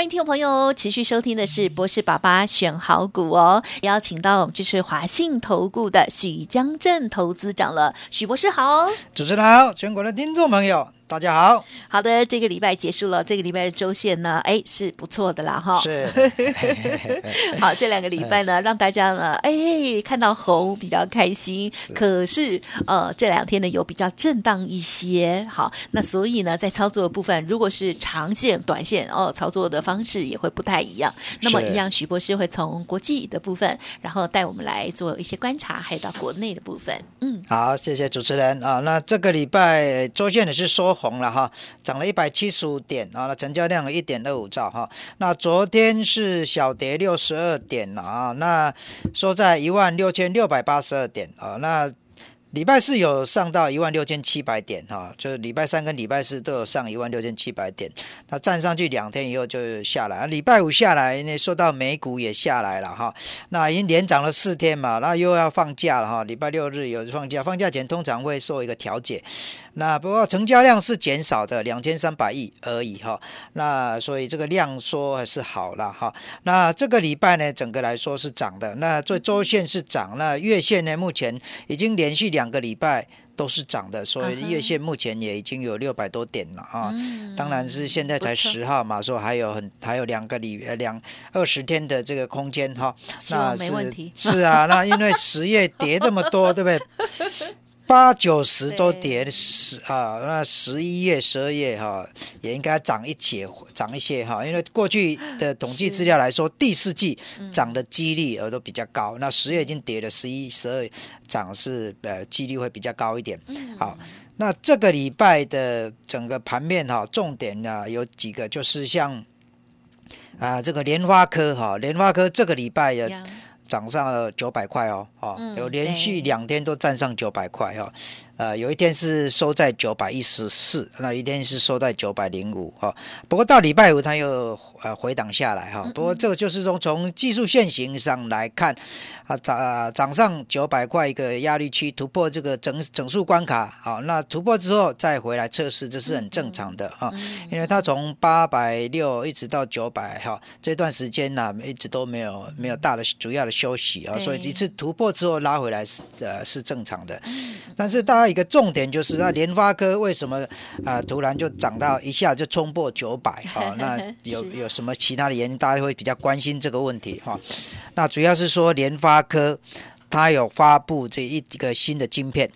欢迎听众朋友持续收听的是博士爸爸选好股哦，邀请到就是华信投顾的许江镇投资长了，许博士好，主持人好，全国的听众朋友。大家好，好的，这个礼拜结束了，这个礼拜的周线呢，哎，是不错的啦，哈，是，好，这两个礼拜呢，让大家呢，哎，看到红比较开心，可是呃，这两天呢有比较震荡一些，好，那所以呢，在操作的部分，如果是长线、短线哦，操作的方式也会不太一样。那么一样，徐博士会从国际的部分，然后带我们来做一些观察，还有到国内的部分。嗯，好，谢谢主持人啊。那这个礼拜周线也是说。红了哈，涨了一百七十五点啊，那成交量一点二五兆哈。那昨天是小跌六十二点啊，那收在一万六千六百八十二点啊。那礼拜四有上到一万六千七百点哈，就是礼拜三跟礼拜四都有上一万六千七百点。那站上去两天以后就下来，礼拜五下来那说到美股也下来了哈。那已经连涨了四天嘛，那又要放假了哈。礼拜六日有放假，放假前通常会做一个调节。那不过成交量是减少的，两千三百亿而已哈。那所以这个量缩还是好了哈。那这个礼拜呢，整个来说是涨的。那这周线是涨，那月线呢，目前已经连续两。两个礼拜都是涨的，所以月线目前也已经有六百多点了啊。当然是现在才十号嘛，说还有很还有两个礼呃两二十天的这个空间哈。那没问题。是啊，那因为十月跌这么多，对不对？八九十都跌十啊，那十一月、十二月哈也应该涨一些，涨一些哈。因为过去的统计资料来说，第四季涨的几率呃都比较高。那十月已经跌了，十一、十二涨是呃几率会比较高一点。好，那这个礼拜的整个盘面哈，重点呢有几个，就是像啊这个莲花科哈，莲花科这个礼拜的。涨上了九百块哦，哦，有连续两天都站上九百块哦。呃，有一天是收在九百一十四，那一天是收在九百零五哈。不过到礼拜五它又呃回档下来哈。不过这个就是从从技术线型上来看，啊涨涨上九百块一个压力区突破这个整整数关卡，好，那突破之后再回来测试，这是很正常的哈。因为它从八百六一直到九百哈，这段时间呢一直都没有没有大的主要的休息啊，所以一次突破之后拉回来是呃是正常的，但是大家。一个重点就是，那联发科为什么啊突然就涨到一下就冲破九百？啊，那有有什么其他的原因？大家会比较关心这个问题哈。那主要是说联发科它有发布这一个新的晶片。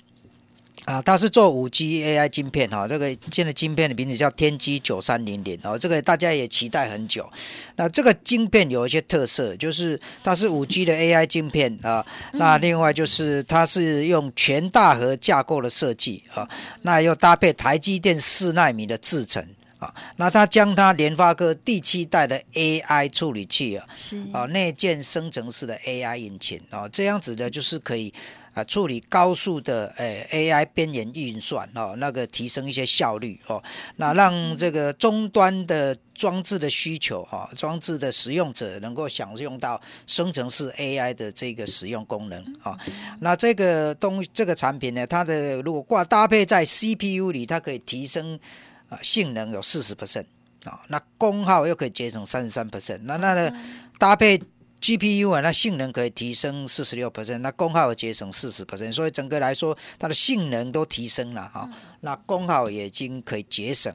啊，它是做五 G AI 晶片哈，这个现在晶片的名字叫天玑九三零零哦，这个大家也期待很久。那这个晶片有一些特色，就是它是五 G 的 AI 晶片啊。那另外就是它是用全大核架构的设计啊，那又搭配台积电四纳米的制程啊。那它将它联发科第七代的 AI 处理器啊，是啊内建生成式的 AI 引擎啊，这样子的就是可以。啊，处理高速的诶 AI 边缘运算哦，那个提升一些效率哦，那让这个终端的装置的需求哈，装置的使用者能够享用到生成式 AI 的这个使用功能啊。那这个东这个产品呢，它的如果挂搭配在 CPU 里，它可以提升啊性能有四十 percent 啊，那功耗又可以节省三十三 percent，那那个搭配。GPU 啊，那性能可以提升四十六 percent，那功耗节省四十 percent，所以整个来说，它的性能都提升了哈。那功耗也已经可以节省。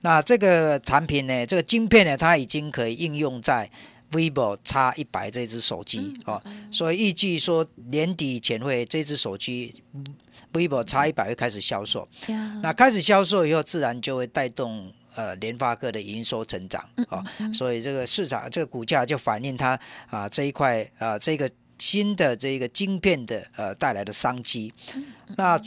那这个产品呢，这个晶片呢，它已经可以应用在 vivo X 一百这只手机哦。所以预计说年底前会这只手机 vivo X 一百会开始销售。那开始销售以后，自然就会带动。呃，联发科的营收成长啊，所以这个市场这个股价就反映它啊这一块啊这个新的这个晶片的呃带来的商机。那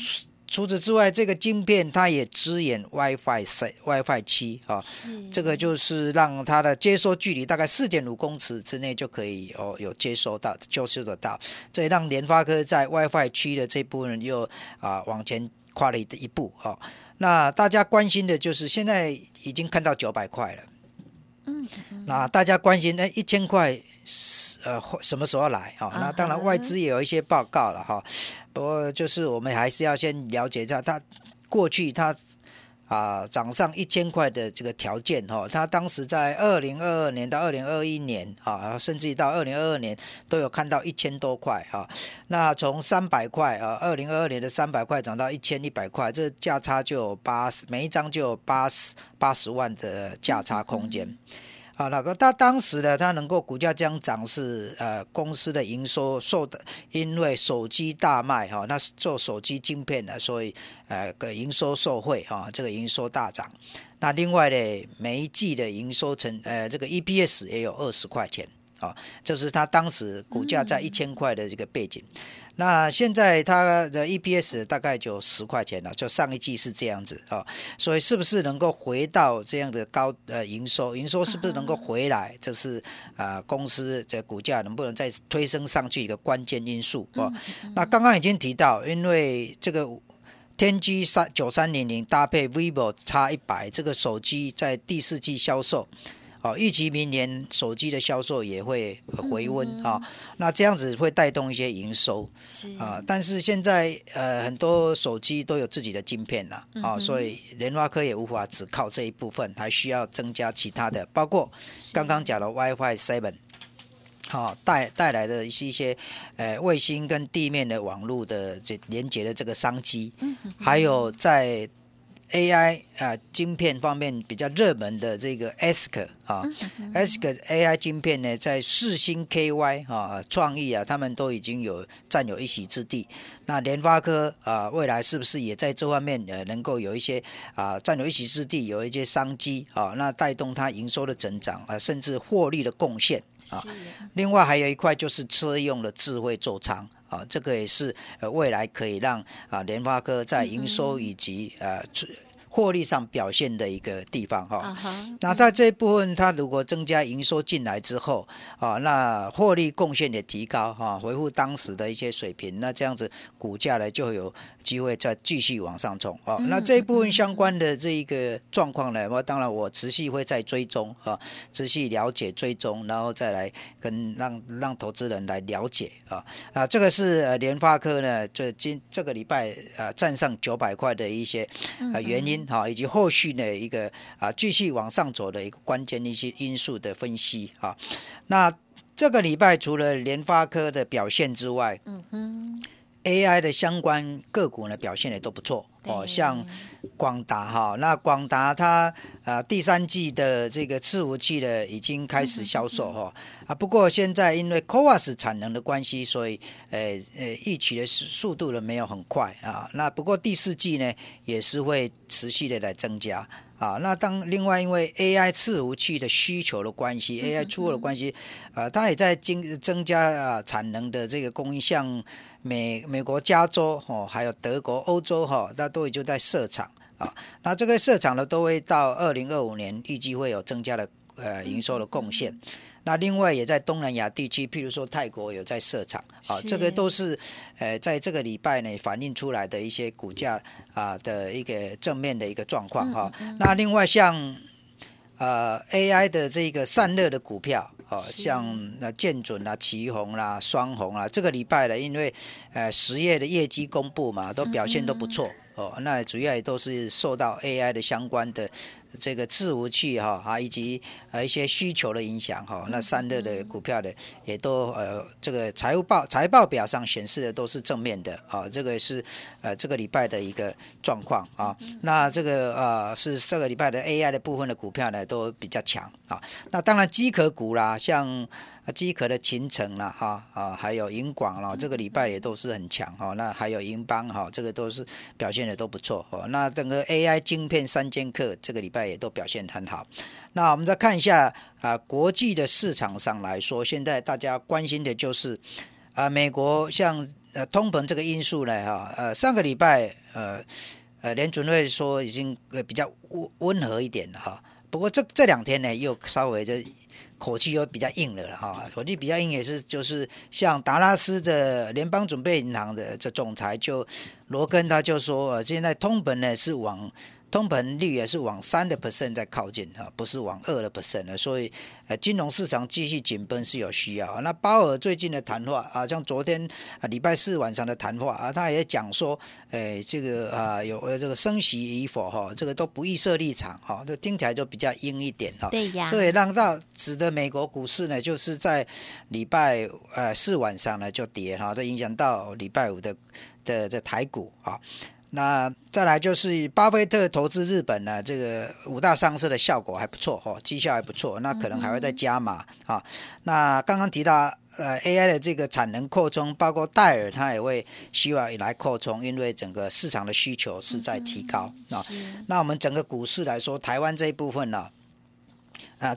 除此之外，这个晶片它也支援 WiFi 三、WiFi 七啊，这个就是让它的接收距离大概四点五公尺之内就可以哦有接收到、接收得到，这也让联发科在 WiFi 七的这部分又啊往前跨了一一步啊。那大家关心的就是现在已经看到九百块了，嗯，那大家关心那一千块是呃什么时候来啊？那当然外资也有一些报告了哈。不过，就是我们还是要先了解一下，它过去它啊涨上一千块的这个条件哈，他当时在二零二二年到二零二一年啊，甚至到二零二二年都有看到一千多块哈。那从三百块啊，二零二二年的三百块涨到一千一百块，这价差就有八十，每一张就有八十八十万的价差空间。啊那个他当时呢，他能够股价这样涨是呃公司的营收受的，因为手机大卖哈，那是做手机晶片的，所以呃个营收受惠哈，这个营收大涨。那另外呢，每一季的营收成呃这个 EPS 也有二十块钱啊，就是它当时股价在一千块的这个背景。那现在它的 EPS 大概就十块钱了，就上一季是这样子啊，所以是不是能够回到这样的高呃营收？营收是不是能够回来？这是啊公司的股价能不能再推升上去一个关键因素啊？那刚刚已经提到，因为这个天玑三九三零零搭配 vivo X 一百这个手机在第四季销售。哦，预期明年手机的销售也会回温啊，那这样子会带动一些营收啊。但是现在呃很多手机都有自己的晶片了啊，所以联发科也无法只靠这一部分，还需要增加其他的，包括刚刚讲的 WiFi Seven，好带带来的一些一些呃卫星跟地面的网络的这连接的这个商机，还有在。AI 啊，晶片方面比较热门的这个 ASIC 啊，ASIC AI 晶片呢，在四星 KY 啊，创意啊，他们都已经有占有一席之地。那联发科啊，未来是不是也在这方面呃，能够有一些啊，占有一席之地，有一些商机啊？那带动它营收的增长啊，甚至获利的贡献啊。另外还有一块就是车用的智慧座舱。啊，这个也是呃未来可以让啊联发科在营收以及呃获利上表现的一个地方哈。那在这一部分，它如果增加营收进来之后啊，那获利贡献也提高哈，回复当时的一些水平，那这样子股价呢就有。机会再继续往上冲啊！那这一部分相关的这一个状况呢，我当然我持续会再追踪啊，持续了解追踪，然后再来跟让让投资人来了解啊啊！这个是呃联发科呢，这今这个礼拜啊站上九百块的一些啊原因哈，以及后续的一个啊继续往上走的一个关键一些因素的分析啊。那这个礼拜除了联发科的表现之外，嗯哼。AI 的相关个股呢表现也都不错。哦，像广达哈，那广达它啊第三季的这个伺服器呢已经开始销售哈。啊，不过现在因为 CoWAS 产能的关系，所以呃呃预期的速度呢没有很快啊。那不过第四季呢也是会持续的来增加啊。那当另外因为 AI 伺服器的需求的关系，AI 出货的关系呃，它也在增增加啊产能的这个供应像。美美国加州哦，还有德国、欧洲哈，那都已经在设厂啊。那这个设厂呢，都会到二零二五年，预计会有增加的呃营收的贡献。那另外也在东南亚地区，譬如说泰国有在设厂啊，这个都是呃在这个礼拜呢反映出来的一些股价啊的一个正面的一个状况哈。那另外像呃 AI 的这个散热的股票。哦，像那建准啦、旗宏啦、双红啦，这个礼拜呢，因为呃十月的业绩公布嘛，都表现都不错哦。那主要也都是受到 AI 的相关的。这个伺服器哈啊，以及呃一些需求的影响哈，那散热的股票的也都呃这个财务报财报表上显示的都是正面的啊，这个是呃这个礼拜的一个状况啊。那这个呃是这个礼拜的 AI 的部分的股票呢都比较强啊。那当然机壳股啦，像。机壳的秦城啦，哈啊，还有银广啦，这个礼拜也都是很强哈。那还有银邦哈，这个都是表现的都不错哦。那整个 AI 晶片三剑客这个礼拜也都表现很好。那我们再看一下啊，国际的市场上来说，现在大家关心的就是啊，美国像呃通膨这个因素呢，哈，呃上个礼拜呃呃联准会说已经呃比较温温和一点了哈，不过这这两天呢又稍微的口气又比较硬了哈，口气比较硬也是就是像达拉斯的联邦准备银行的这总裁就罗根他就说，呃现在通膨呢是往。通膨率也是往三的 percent 在靠近哈，不是往二的 percent 了，所以呃金融市场继续紧绷是有需要。那鲍尔最近的谈话啊，像昨天啊礼拜四晚上的谈话啊，他也讲说，诶这个啊有这个升息与否哈，这个都不预设立场哈，这听起来就比较阴一点哈。对呀。这也让到使得美国股市呢，就是在礼拜呃四晚上呢就跌哈，这影响到礼拜五的的这台股啊。那再来就是巴菲特投资日本呢，这个五大上市的效果还不错哦，绩效还不错，那可能还会再加码啊。那刚刚提到呃 AI 的这个产能扩充，包括戴尔它也会希望来扩充，因为整个市场的需求是在提高啊。那我们整个股市来说，台湾这一部分呢？啊，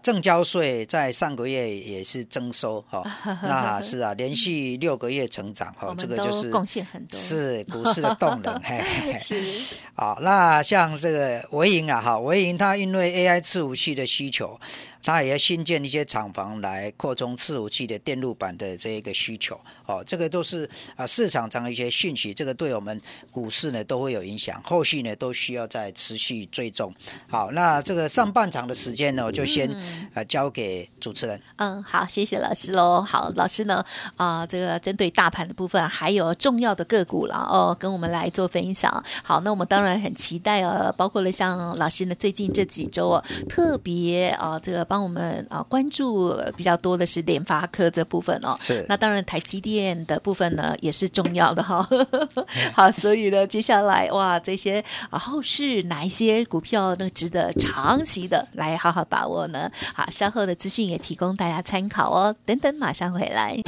正交税在上个月也是增收哈，那是啊，连续六个月成长哈，这个就是贡献很多，是股市的动能。嘿嘿是，好，那像这个维银啊，哈，维银它因为 AI 伺服器的需求。它也要新建一些厂房来扩充伺服器的电路板的这一个需求，哦，这个都是啊市场上的一些讯息，这个对我们股市呢都会有影响，后续呢都需要再持续追踪。好，那这个上半场的时间呢，我就先呃交给主持人。嗯，好，谢谢老师喽。好，老师呢啊，这个针对大盘的部分，还有重要的个股了哦，跟我们来做分享。好，那我们当然很期待哦，包括了像老师呢最近这几周哦，特别啊这个。帮我们啊关注比较多的是联发科这部分哦，是那当然台积电的部分呢也是重要的哈。好，所以呢接下来哇这些啊后市哪一些股票呢值得长期的来好好把握呢？好，稍后的资讯也提供大家参考哦。等等，马上回来。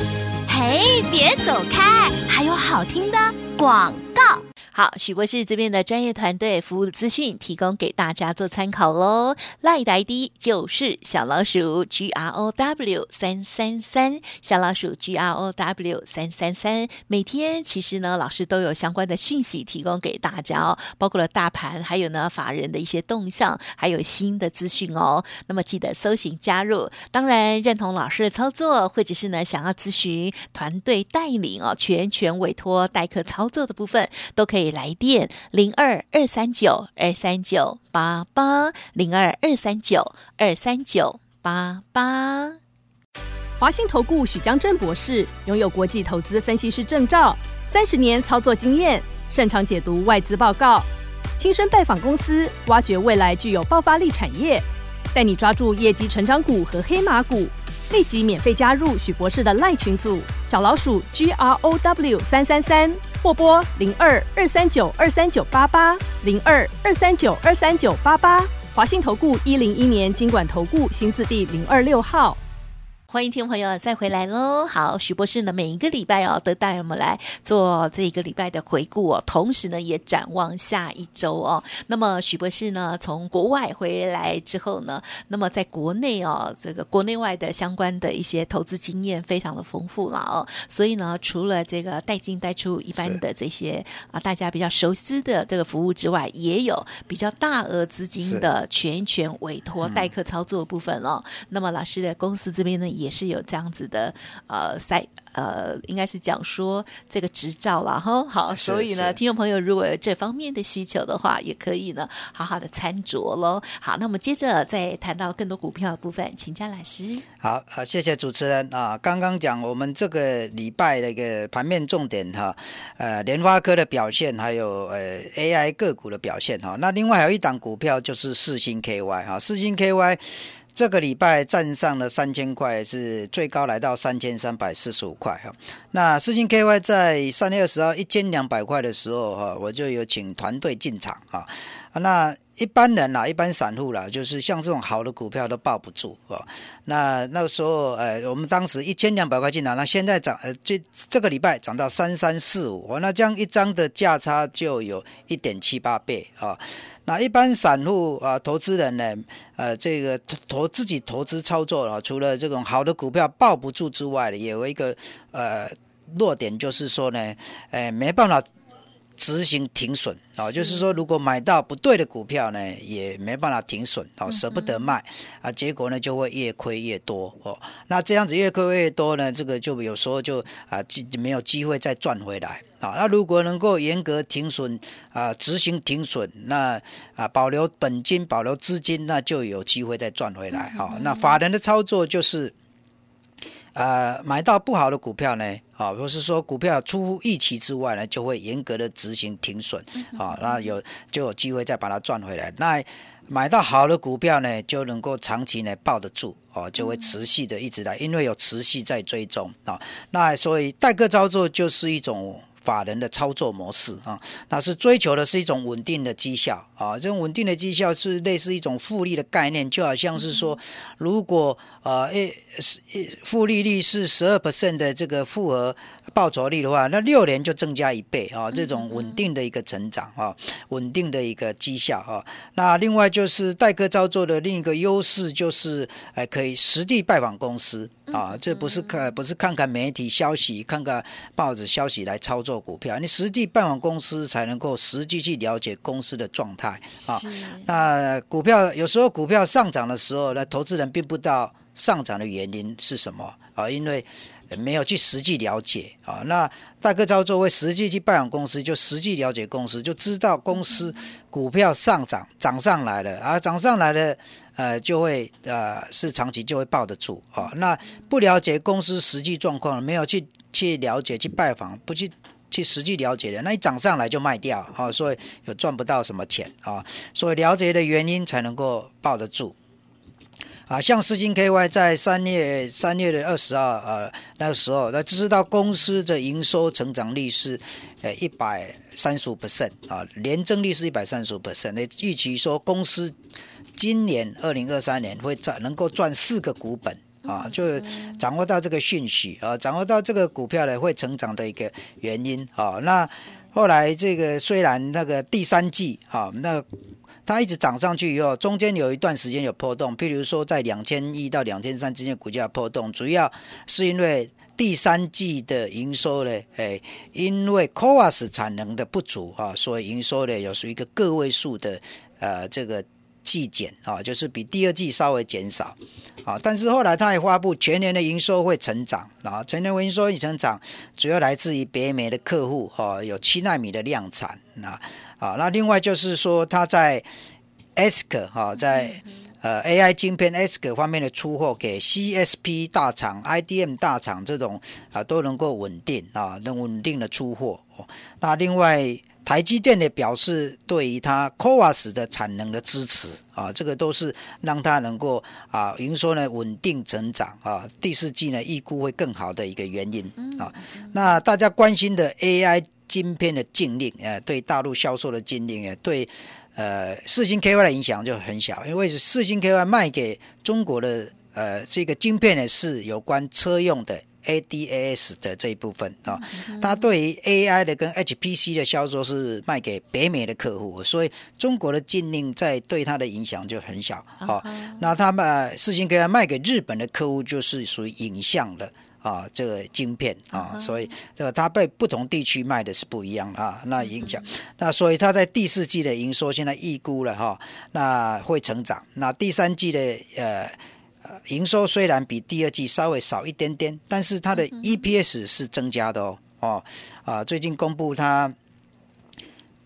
嘿，别走开，还有好听的广告。好，许博士这边的专业团队服务资讯提供给大家做参考喽。赖的 ID 就是小老鼠 G R O W 三三三，小老鼠 G R O W 三三三。每天其实呢，老师都有相关的讯息提供给大家哦，包括了大盘，还有呢法人的一些动向，还有新的资讯哦。那么记得搜寻加入。当然认同老师的操作，或者是呢想要咨询团队带领哦，全权委托代课操作的部分，都可以以。来电零二二三九二三九八八零二二三九二三九八八。华信投顾许江正博士拥有国际投资分析师证照，三十年操作经验，擅长解读外资报告，亲身拜访公司，挖掘未来具有爆发力产业，带你抓住业绩成长股和黑马股。立即免费加入许博士的赖群组，小老鼠 G R O W 三三三。或拨零二二三九二三九八八零二二三九二三九八八，华信投顾一零一年经管投顾新字第零二六号。欢迎听众朋友再回来喽！好，许博士呢，每一个礼拜哦，都带我们来做这一个礼拜的回顾哦，同时呢，也展望下一周哦。那么许博士呢，从国外回来之后呢，那么在国内哦，这个国内外的相关的一些投资经验非常的丰富了哦。所以呢，除了这个带进带出一般的这些啊，大家比较熟悉的这个服务之外，也有比较大额资金的全权委托代客操作部分哦。那么老师的公司这边呢，也也是有这样子的，呃，赛呃，应该是讲说这个执照了哈。好，所以呢，听众朋友如果有这方面的需求的话，也可以呢，好好的参酌喽。好，那我们接着再谈到更多股票的部分，请江老师。好，呃，谢谢主持人啊。刚刚讲我们这个礼拜的一个盘面重点哈，呃，联发科的表现，还有呃 AI 个股的表现哈。那另外还有一档股票就是四星 KY 哈，四星 KY。这个礼拜站上了三千块，是最高来到三千三百四十五块哈。那四星 KY 在三月二十号一千两百块的时候哈，我就有请团队进场啊。那一般人啦，一般散户啦，就是像这种好的股票都抱不住啊。那那个时候，呃，我们当时一千两百块进场，那现在涨，呃，这这个礼拜涨到三三四五，那这样一张的价差就有一点七八倍啊。那一般散户啊，投资人呢，呃，这个投自己投资操作啊，除了这种好的股票抱不住之外，也有一个呃弱点就是说呢，哎，没办法。执行停损啊，就是说，如果买到不对的股票呢，也没办法停损哦，舍不得卖啊，结果呢就会越亏越多哦。那这样子越亏越多呢，这个就有时候就啊，机没有机会再赚回来啊。那如果能够严格停损啊，执行停损，那啊保留本金、保留资金，那就有机会再赚回来啊。那法人的操作就是。呃，买到不好的股票呢，啊，不是说股票出乎预期之外呢，就会严格的执行停损，啊，那有就有机会再把它赚回来。那买到好的股票呢，就能够长期呢抱得住，哦，就会持续的一直来，因为有持续在追踪啊。那所以代客操作就是一种。法人的操作模式啊，那是追求的是一种稳定的绩效啊。这种稳定的绩效是类似一种复利的概念，就好像是说，如果呃诶复利率是十二 percent 的这个复合报酬率的话，那六年就增加一倍啊。这种稳定的一个成长啊，稳定的一个绩效啊。那另外就是代客操作的另一个优势就是，哎，可以实地拜访公司。啊，这不是看不是看看媒体消息、看看报纸消息来操作股票，你实际拜访公司才能够实际去了解公司的状态啊。那股票有时候股票上涨的时候，那投资人并不知道上涨的原因是什么啊，因为。没有去实际了解啊，那大哥操作会实际去拜访公司，就实际了解公司，就知道公司股票上涨涨上来了啊，涨上来了，呃，就会呃是长期就会抱得住啊。那不了解公司实际状况，没有去去了解去拜访，不去去实际了解的，那一涨上来就卖掉啊，所以有赚不到什么钱啊。所以了解的原因才能够抱得住。啊，像四金 KY 在三月三月的二十二，呃，那个时候，那知道公司的营收成长率是，呃，一百三十五 percent 啊，年增率是一百三十五 percent。那预期说公司今年二零二三年会赚能够赚四个股本啊，就掌握到这个讯息啊，掌握到这个股票呢会成长的一个原因啊。那后来这个虽然那个第三季啊，那它一直涨上去以后，中间有一段时间有波动，譬如说在两千一到两千三之间股价波动，主要是因为第三季的营收呢，哎，因为 c o a s 产能的不足啊，所以营收呢有属于一个个位数的呃这个季减啊，就是比第二季稍微减少啊，但是后来他也发布全年的营收会成长啊，全年营收已成长，主要来自于北美的客户哈，有七纳米的量产啊。啊，那另外就是说，他在，SK 哈，在呃 AI 晶片 ASK 方面的出货给 CSP 大厂、IDM 大厂这种啊，都能够稳定啊，能稳定的出货。那另外，台积电也表示对于它 CoWAS 的产能的支持啊，这个都是让它能够啊营收呢稳定成长啊，第四季呢预估会更好的一个原因啊。那大家关心的 AI。晶片的禁令，呃，对大陆销售的禁令，呃，对，呃，四星 KY 的影响就很小，因为四星 KY 卖给中国的，呃，这个晶片呢是有关车用的 ADAS 的这一部分啊，它对于 AI 的跟 HPC 的销售是卖给北美的客户，所以中国的禁令在对它的影响就很小，好，那他们四星 KY 卖给日本的客户就是属于影像的。啊，这个晶片啊，所以这个它被不同地区卖的是不一样啊，那影响，那所以它在第四季的营收现在预估了哈，那会成长。那第三季的呃营收虽然比第二季稍微少一点点，但是它的 EPS 是增加的哦哦啊，最近公布它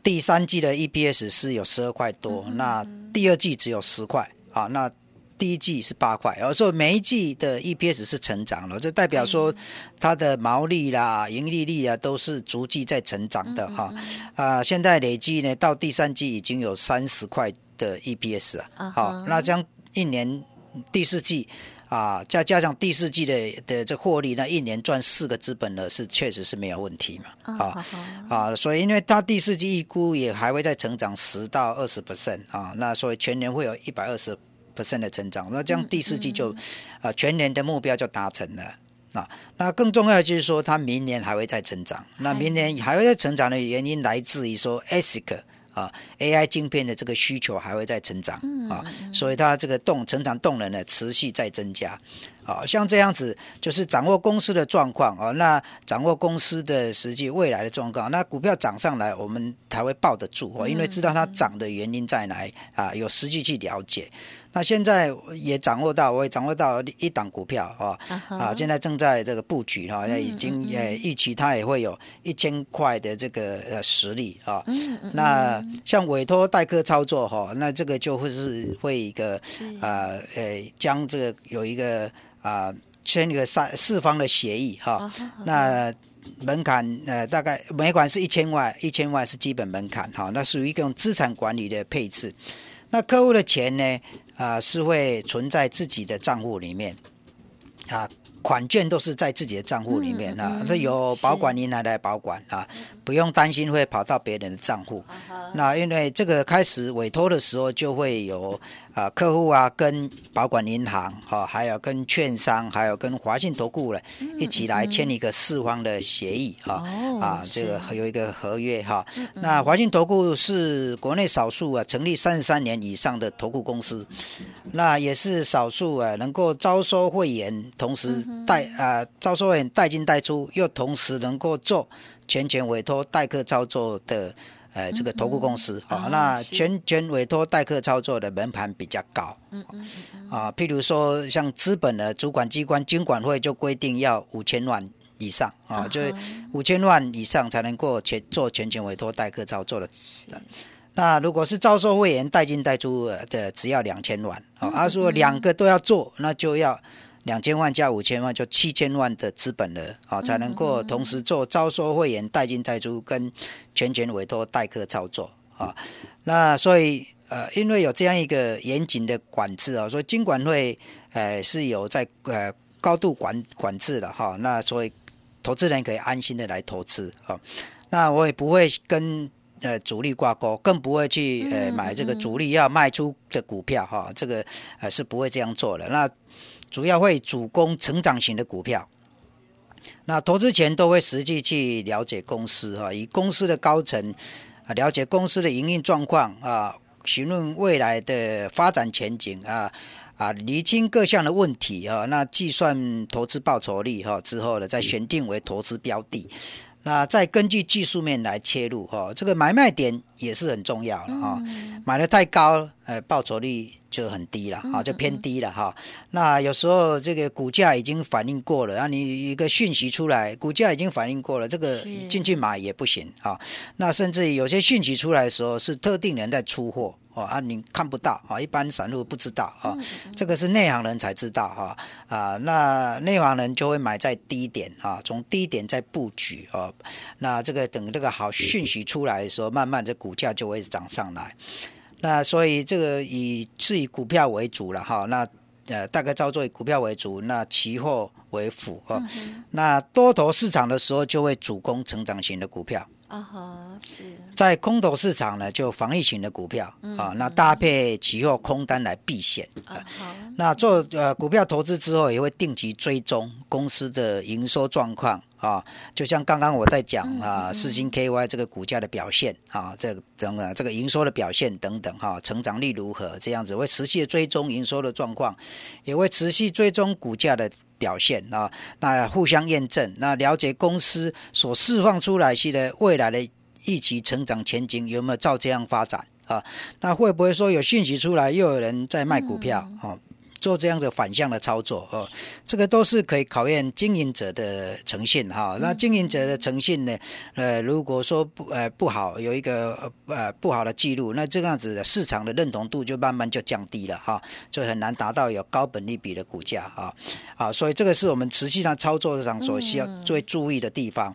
第三季的 EPS 是有十二块多，那第二季只有十块啊，那。第一季是八块，然后说每一季的 EPS 是成长了，这代表说它的毛利啦、盈利率啊都是逐季在成长的哈。啊，现在累计呢到第三季已经有三十块的 EPS 啊。好，那这样一年第四季啊，再加上第四季的的这获利，那一年赚四个资本呢是确实是没有问题嘛。啊啊，所以因为它第四季预估也还会再成长十到二十 percent 啊，那所以全年会有一百二十。percent 的成长，那这样第四季就，啊，全年的目标就达成了啊。那更重要的就是说，它明年还会再成长。那明年还会再成长的原因来自于说，ASIC 啊，AI 晶片的这个需求还会再成长啊，所以它这个动成长动能呢持续在增加啊，像这样子就是掌握公司的状况啊，那掌握公司的实际未来的状况，那股票涨上来，我们才会抱得住哦，因为知道它涨的原因在哪啊，有实际去了解。那现在也掌握到，我也掌握到一档股票啊啊，现在正在这个布局哈，那已经也预期它也会有一千块的这个呃实力啊。那像委托代客操作哈，那这个就会是会一个啊呃将这个有一个啊签一个三四方的协议哈。那门槛呃大概每款是一千万，一千万是基本门槛哈。那属于一种资产管理的配置。那客户的钱呢？啊，是会存在自己的账户里面，啊，款券都是在自己的账户里面啊，这由保管银行来保管啊。不用担心会跑到别人的账户，那因为这个开始委托的时候就会有啊客户啊跟保管银行哈，还有跟券商，还有跟华信投顾了一起来签一个四方的协议哈啊，这个有一个合约哈。那华信投顾是国内少数啊成立三十三年以上的投顾公司，那也是少数啊能够招收会员，同时带啊招收会员带进带出，又同时能够做。全权委托代客操作的，呃，这个投顾公司啊，那全权委托代客操作的门槛比较高，嗯嗯啊，譬如说像资本的主管机关经管会就规定要五千万以上啊，就是五千万以上才能够全做全权委托代客操作的。那如果是招收会员代进代出的，只要两千万啊，他说两个都要做，那就要。两千万加五千万就七千万的资本了啊，才能够同时做招收会员、代进代出跟全权委托代客操作啊。那所以呃，因为有这样一个严谨的管制啊，所以金管会呃是有在呃高度管管制的哈。那所以投资人可以安心的来投资啊。那我也不会跟呃主力挂钩，更不会去呃买这个主力要卖出的股票哈。这个呃是不会这样做的。那主要会主攻成长型的股票，那投资前都会实际去了解公司哈，以公司的高层啊了解公司的营运状况啊，询问未来的发展前景啊啊，厘清各项的问题啊，那计算投资报酬率哈之后呢，再选定为投资标的。那再根据技术面来切入哈，这个买卖点也是很重要了哈。买的太高，呃，报酬率就很低了啊，就偏低了哈。那有时候这个股价已经反应过了，那你一个讯息出来，股价已经反应过了，这个进去买也不行啊。那甚至有些讯息出来的时候，是特定人在出货。哦啊，你看不到啊，一般散户不知道啊，这个是内行人才知道哈啊，那内行人就会买在低点啊，从低点在布局啊，那这个等这个好讯息出来的时候，慢慢这股价就会涨上来。那所以这个以是以股票为主了哈，那呃大概操作以股票为主，那期货为辅哦。那多头市场的时候就会主攻成长型的股票。啊哈，是在空头市场呢，就防御型的股票啊，那搭配期货空单来避险啊。那做呃股票投资之后，也会定期追踪公司的营收状况啊。就像刚刚我在讲啊，四星 KY 这个股价的表现啊，这整个这个营收的表现等等哈，成长率如何这样子，会持续的追踪营收的状况，也会持续追踪股价的。表现啊，那互相验证，那了解公司所释放出来的未来的预期成长前景有没有照这样发展啊？那会不会说有讯息出来，又有人在卖股票啊？做这样的反向的操作哦，这个都是可以考验经营者的诚信哈。那经营者的诚信呢？呃，如果说不呃不好，有一个呃不好的记录，那这样子的市场的认同度就慢慢就降低了哈，就很难达到有高本利比的股价啊啊。所以这个是我们持续上操作上所需要最注意的地方。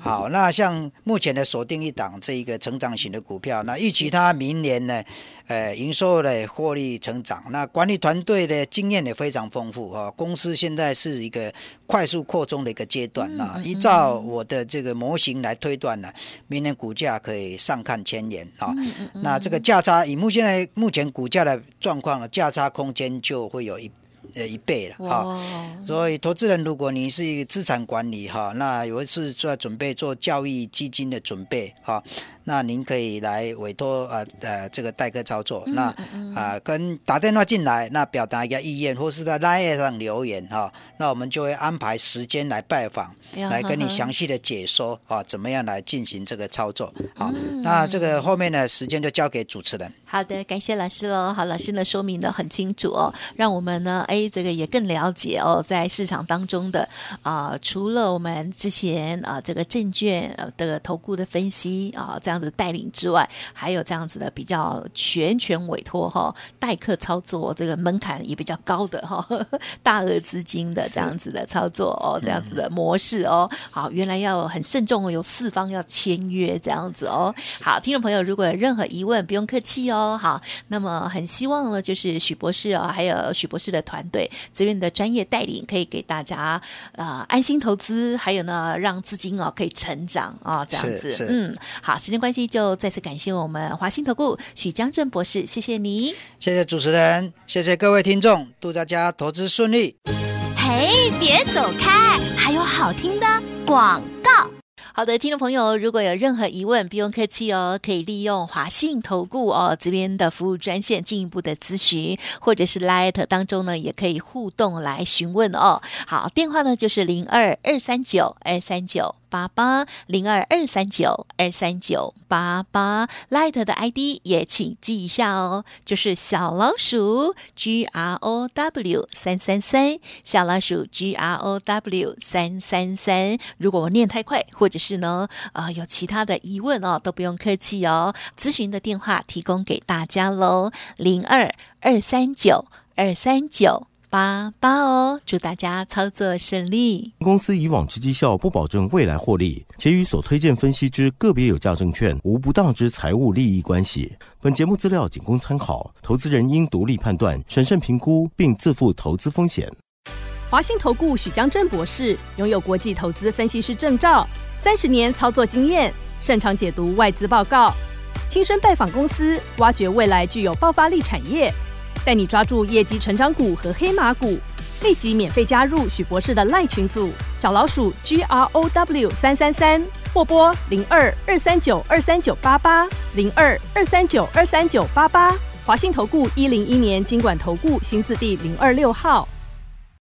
好，那像目前的锁定一档这一个成长型的股票，那预期它明年呢？呃，营收的获利成长，那管理团队的经验也非常丰富啊。公司现在是一个快速扩充的一个阶段啊。依照我的这个模型来推断呢，明年股价可以上看千元啊。那这个价差以目前来目前股价的状况呢，价差空间就会有一呃一倍了哈。所以投资人，如果你是一个资产管理哈，那有一次做准备做教育基金的准备哈。那您可以来委托呃呃这个代客操作，那啊跟打电话进来，那表达一个意愿，或是在 line 上留言哈，那我们就会安排时间来拜访，来跟你详细的解说啊，怎么样来进行这个操作。好，那这个后面的时间就交给主持人。好的，感谢老师喽。好，老师呢说明的很清楚哦，让我们呢哎这个也更了解哦，在市场当中的啊，除了我们之前啊这个证券的投顾的分析啊这样。子带领之外，还有这样子的比较全权委托哈，代客操作这个门槛也比较高的哈，大额资金的这样子的操作哦，这样子的模式哦，好，原来要很慎重哦，有四方要签约这样子哦。好，听众朋友如果有任何疑问，不用客气哦。好，那么很希望呢，就是许博士哦，还有许博士的团队这边的专业带领，可以给大家呃安心投资，还有呢，让资金哦可以成长啊，这样子。嗯，好，时间关。关系就再次感谢我们华兴投顾许江正博士，谢谢你，谢谢主持人，谢谢各位听众，祝大家投资顺利。嘿，别走开，还有好听的广告。好的，听众朋友，如果有任何疑问，不用客气哦，可以利用华信投顾哦这边的服务专线进一步的咨询，或者是 Light 当中呢，也可以互动来询问哦。好，电话呢就是零二二三九二三九八八零二二三九二三九八八，Light 的 ID 也请记一下哦，就是小老鼠 G R O W 三三三，小老鼠 G R O W 三三三。如果我念太快，或者是呢，啊，有其他的疑问哦，都不用客气哦。咨询的电话提供给大家喽，零二二三九二三九八八哦。祝大家操作顺利。公司以往之绩效不保证未来获利，且与所推荐分析之个别有价证券无不当之财务利益关系。本节目资料仅供参考，投资人应独立判断、审慎评估，并自负投资风险。华信投顾许江真博士拥有国际投资分析师证照，三十年操作经验，擅长解读外资报告，亲身拜访公司，挖掘未来具有爆发力产业，带你抓住业绩成长股和黑马股。立即免费加入许博士的赖群组，小老鼠 G R O W 三三三，或拨零二二三九二三九八八零二二三九二三九八八。华信投顾一零一年经管投顾新字第零二六号。